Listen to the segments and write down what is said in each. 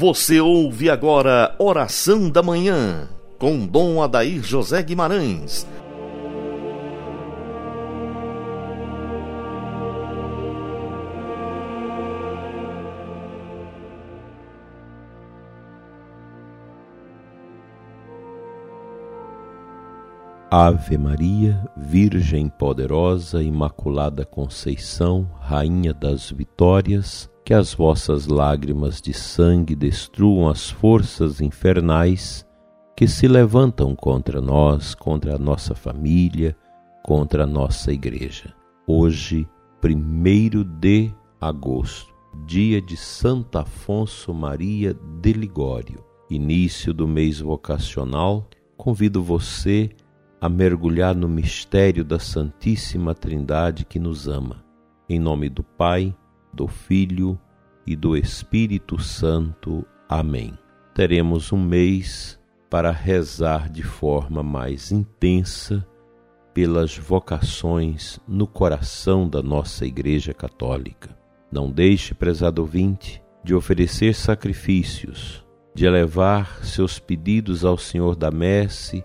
Você ouve agora Oração da Manhã, com Dom Adair José Guimarães. Ave Maria, Virgem poderosa, Imaculada Conceição, Rainha das Vitórias, que as vossas lágrimas de sangue destruam as forças infernais que se levantam contra nós, contra a nossa família, contra a nossa igreja. Hoje, primeiro de agosto, dia de Santo Afonso Maria de Ligório, início do mês vocacional, convido você a mergulhar no mistério da Santíssima Trindade que nos ama. Em nome do Pai, do Filho e do Espírito Santo. Amém. Teremos um mês para rezar de forma mais intensa pelas vocações no coração da nossa Igreja Católica. Não deixe, prezado ouvinte, de oferecer sacrifícios, de elevar seus pedidos ao Senhor da Messe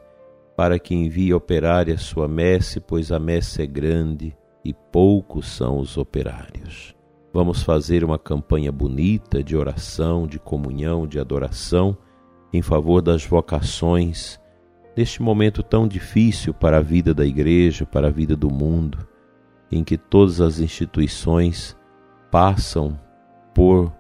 para que envie operar a sua messe, pois a messe é grande e poucos são os operários. Vamos fazer uma campanha bonita de oração, de comunhão, de adoração em favor das vocações neste momento tão difícil para a vida da igreja, para a vida do mundo, em que todas as instituições passam por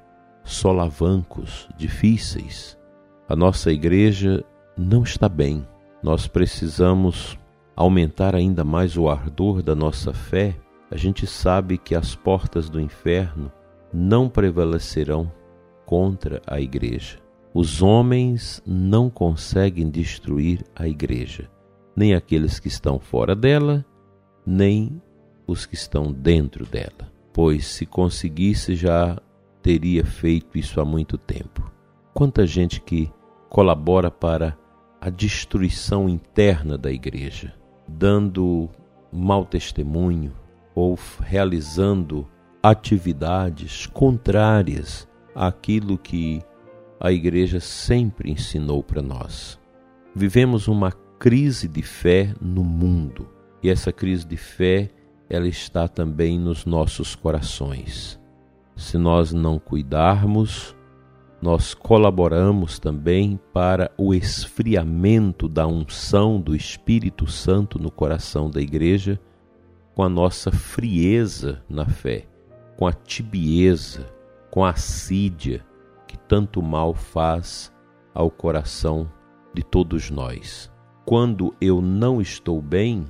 solavancos difíceis. A nossa igreja não está bem. Nós precisamos aumentar ainda mais o ardor da nossa fé, a gente sabe que as portas do inferno não prevalecerão contra a igreja. Os homens não conseguem destruir a igreja, nem aqueles que estão fora dela, nem os que estão dentro dela, pois se conseguisse já teria feito isso há muito tempo. Quanta gente que colabora para a destruição interna da igreja, dando mau testemunho ou realizando atividades contrárias àquilo que a igreja sempre ensinou para nós. Vivemos uma crise de fé no mundo e essa crise de fé ela está também nos nossos corações. Se nós não cuidarmos, nós colaboramos também para o esfriamento da unção do Espírito Santo no coração da igreja, com a nossa frieza na fé, com a tibieza, com a assídia que tanto mal faz ao coração de todos nós. Quando eu não estou bem,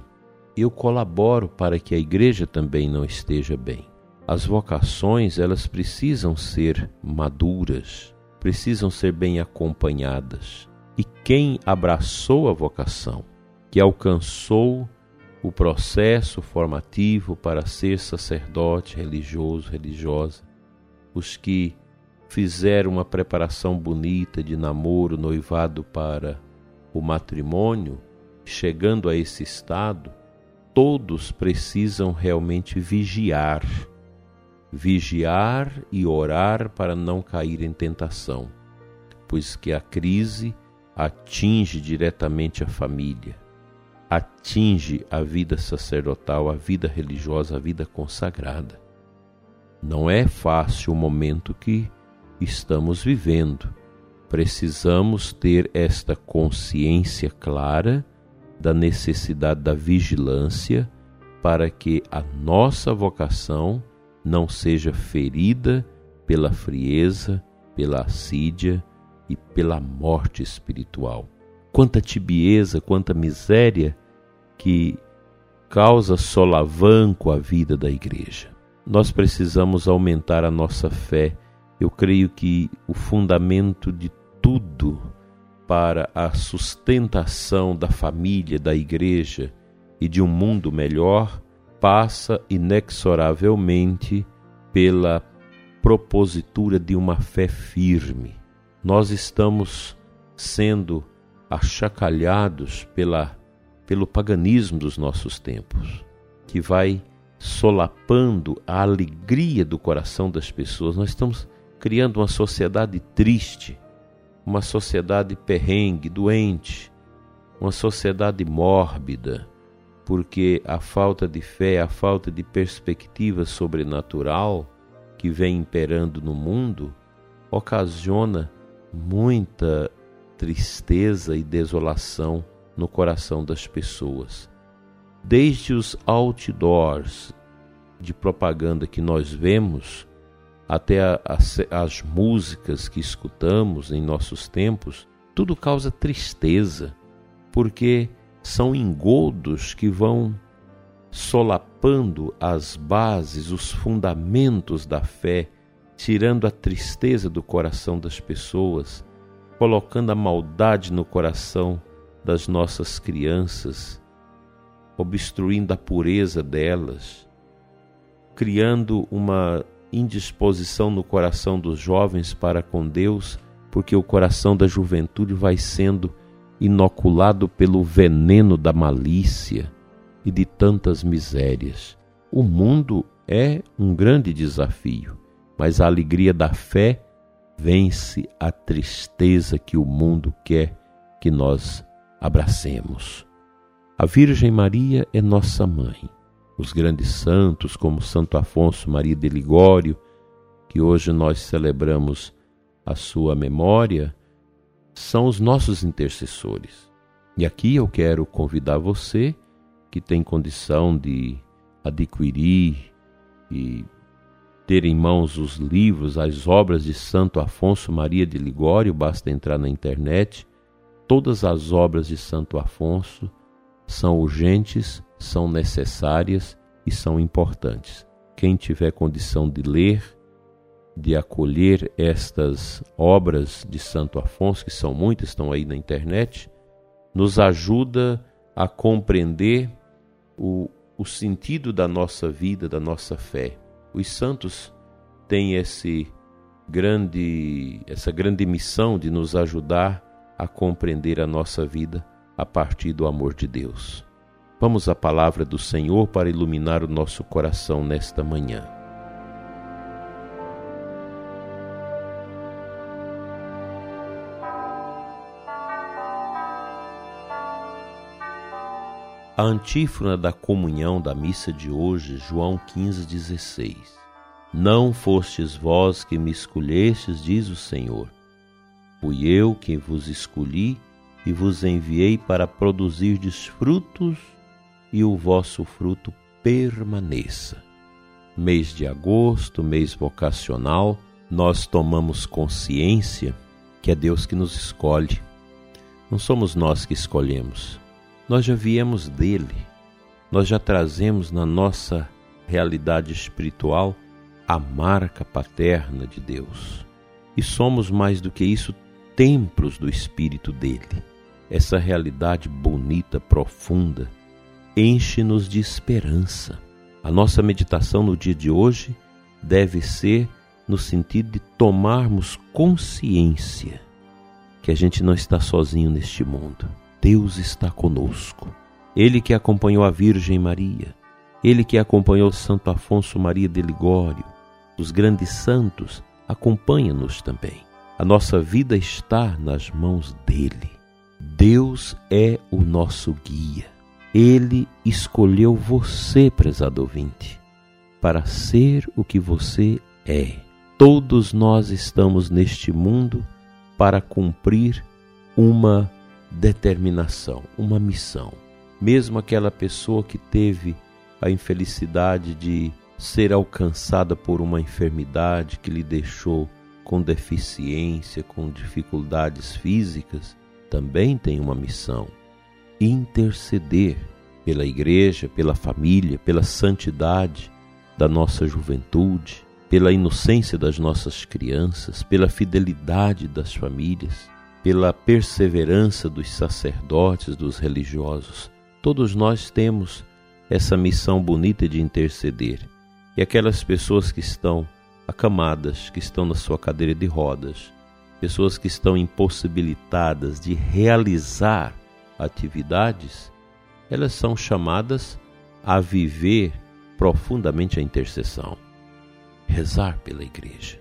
eu colaboro para que a igreja também não esteja bem. As vocações, elas precisam ser maduras, precisam ser bem acompanhadas. E quem abraçou a vocação, que alcançou o processo formativo para ser sacerdote, religioso, religiosa, os que fizeram uma preparação bonita de namoro, noivado para o matrimônio, chegando a esse estado, todos precisam realmente vigiar. Vigiar e orar para não cair em tentação, pois que a crise atinge diretamente a família, atinge a vida sacerdotal, a vida religiosa, a vida consagrada. Não é fácil o momento que estamos vivendo. Precisamos ter esta consciência clara da necessidade da vigilância para que a nossa vocação não seja ferida pela frieza, pela assídia e pela morte espiritual. Quanta tibieza, quanta miséria que causa solavanco à vida da igreja. Nós precisamos aumentar a nossa fé. Eu creio que o fundamento de tudo para a sustentação da família, da igreja e de um mundo melhor passa inexoravelmente pela propositura de uma fé firme. Nós estamos sendo achacalhados pela, pelo paganismo dos nossos tempos, que vai solapando a alegria do coração das pessoas. Nós estamos criando uma sociedade triste, uma sociedade perrengue, doente, uma sociedade mórbida, porque a falta de fé, a falta de perspectiva sobrenatural que vem imperando no mundo ocasiona muita tristeza e desolação no coração das pessoas. Desde os outdoors de propaganda que nós vemos, até as músicas que escutamos em nossos tempos, tudo causa tristeza, porque são engodos que vão solapando as bases, os fundamentos da fé, tirando a tristeza do coração das pessoas, colocando a maldade no coração das nossas crianças, obstruindo a pureza delas, criando uma indisposição no coração dos jovens para com Deus, porque o coração da juventude vai sendo inoculado pelo veneno da malícia e de tantas misérias. O mundo é um grande desafio, mas a alegria da fé vence a tristeza que o mundo quer que nós abracemos. A Virgem Maria é nossa mãe. Os grandes santos, como Santo Afonso Maria de Ligório, que hoje nós celebramos a sua memória, são os nossos intercessores. E aqui eu quero convidar você que tem condição de adquirir e ter em mãos os livros, as obras de Santo Afonso Maria de Ligório, basta entrar na internet. Todas as obras de Santo Afonso são urgentes, são necessárias e são importantes. Quem tiver condição de ler, de acolher estas obras de Santo Afonso, que são muitas, estão aí na internet, nos ajuda a compreender o, o sentido da nossa vida, da nossa fé. Os santos têm esse grande, essa grande missão de nos ajudar a compreender a nossa vida a partir do amor de Deus. Vamos à palavra do Senhor para iluminar o nosso coração nesta manhã. A antífona da comunhão da missa de hoje, João 15,16. Não fostes vós que me escolhestes, diz o Senhor. Fui eu quem vos escolhi e vos enviei para produzirdes frutos e o vosso fruto permaneça. Mês de agosto, mês vocacional, nós tomamos consciência que é Deus que nos escolhe. Não somos nós que escolhemos, nós já viemos dele, nós já trazemos na nossa realidade espiritual a marca paterna de Deus. E somos mais do que isso, templos do Espírito dele. Essa realidade bonita, profunda, enche-nos de esperança. A nossa meditação no dia de hoje deve ser no sentido de tomarmos consciência que a gente não está sozinho neste mundo Deus está conosco. Ele que acompanhou a Virgem Maria, ele que acompanhou Santo Afonso Maria de Ligório, os grandes santos, acompanha-nos também. A nossa vida está nas mãos dele. Deus é o nosso guia. Ele escolheu você, prezado ouvinte, para ser o que você é. Todos nós estamos neste mundo para cumprir uma determinação, uma missão. Mesmo aquela pessoa que teve a infelicidade de ser alcançada por uma enfermidade que lhe deixou com deficiência, com dificuldades físicas, também tem uma missão: interceder pela igreja, pela família, pela santidade da nossa juventude, pela inocência das nossas crianças, pela fidelidade das famílias pela perseverança dos sacerdotes, dos religiosos. Todos nós temos essa missão bonita de interceder. E aquelas pessoas que estão acamadas, que estão na sua cadeira de rodas, pessoas que estão impossibilitadas de realizar atividades, elas são chamadas a viver profundamente a intercessão, rezar pela igreja,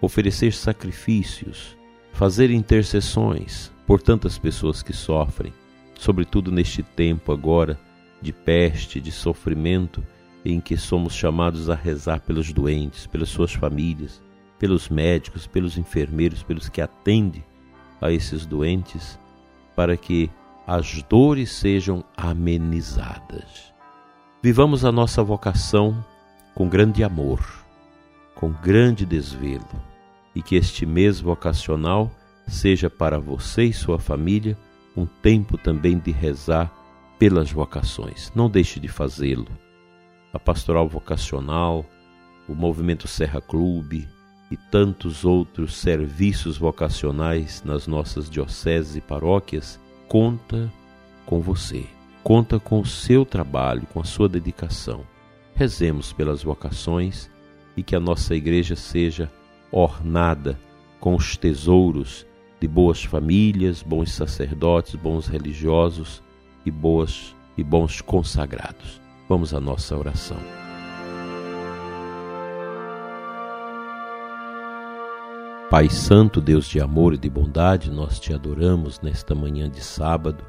oferecer sacrifícios, fazer intercessões por tantas pessoas que sofrem, sobretudo neste tempo agora de peste, de sofrimento, em que somos chamados a rezar pelos doentes, pelas suas famílias, pelos médicos, pelos enfermeiros, pelos que atendem a esses doentes, para que as dores sejam amenizadas. Vivamos a nossa vocação com grande amor, com grande desvelo, e que este mês vocacional seja para você e sua família um tempo também de rezar pelas vocações. Não deixe de fazê-lo. A pastoral vocacional, o movimento Serra Clube e tantos outros serviços vocacionais nas nossas dioceses e paróquias conta com você. Conta com o seu trabalho, com a sua dedicação. Rezemos pelas vocações e que a nossa igreja seja ornada com os tesouros de boas famílias, bons sacerdotes, bons religiosos e boas e bons consagrados. Vamos à nossa oração. Pai Santo, Deus de amor e de bondade, nós te adoramos nesta manhã de sábado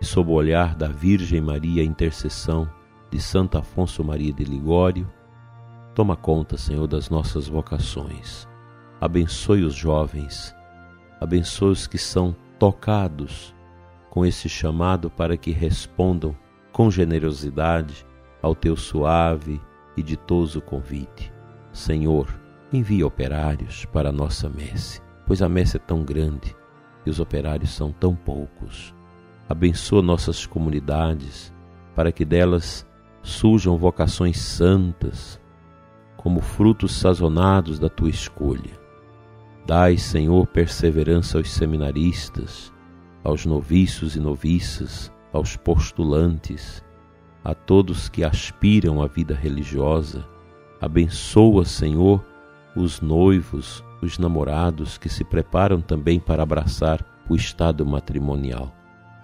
e sob o olhar da Virgem Maria, intercessão de Santo Afonso Maria de Ligório, toma conta, Senhor, das nossas vocações. Abençoe os jovens, abençoe os que são tocados com esse chamado para que respondam com generosidade ao teu suave e ditoso convite. Senhor, envia operários para a nossa messe, pois a messe é tão grande e os operários são tão poucos. Abençoa nossas comunidades para que delas surjam vocações santas, como frutos sazonados da tua escolha. Dai, Senhor, perseverança aos seminaristas, aos noviços e noviças, aos postulantes, a todos que aspiram à vida religiosa. Abençoa, Senhor, os noivos, os namorados que se preparam também para abraçar o estado matrimonial.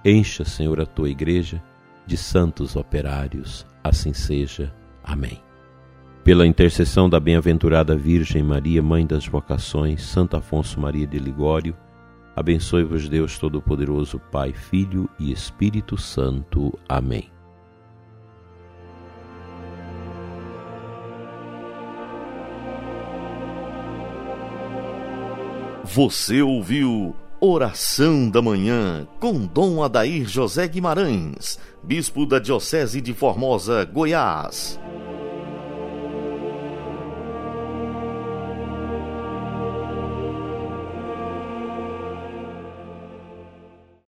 Encha, Senhor, a tua igreja de santos operários. Assim seja. Amém. Pela intercessão da bem-aventurada Virgem Maria, Mãe das Vocações, Santo Afonso Maria de Ligório, Abençoe-vos Deus Todo-Poderoso, Pai, Filho e Espírito Santo. Amém. Você ouviu Oração da Manhã com Dom Adair José Guimarães, Bispo da Diocese de Formosa, Goiás.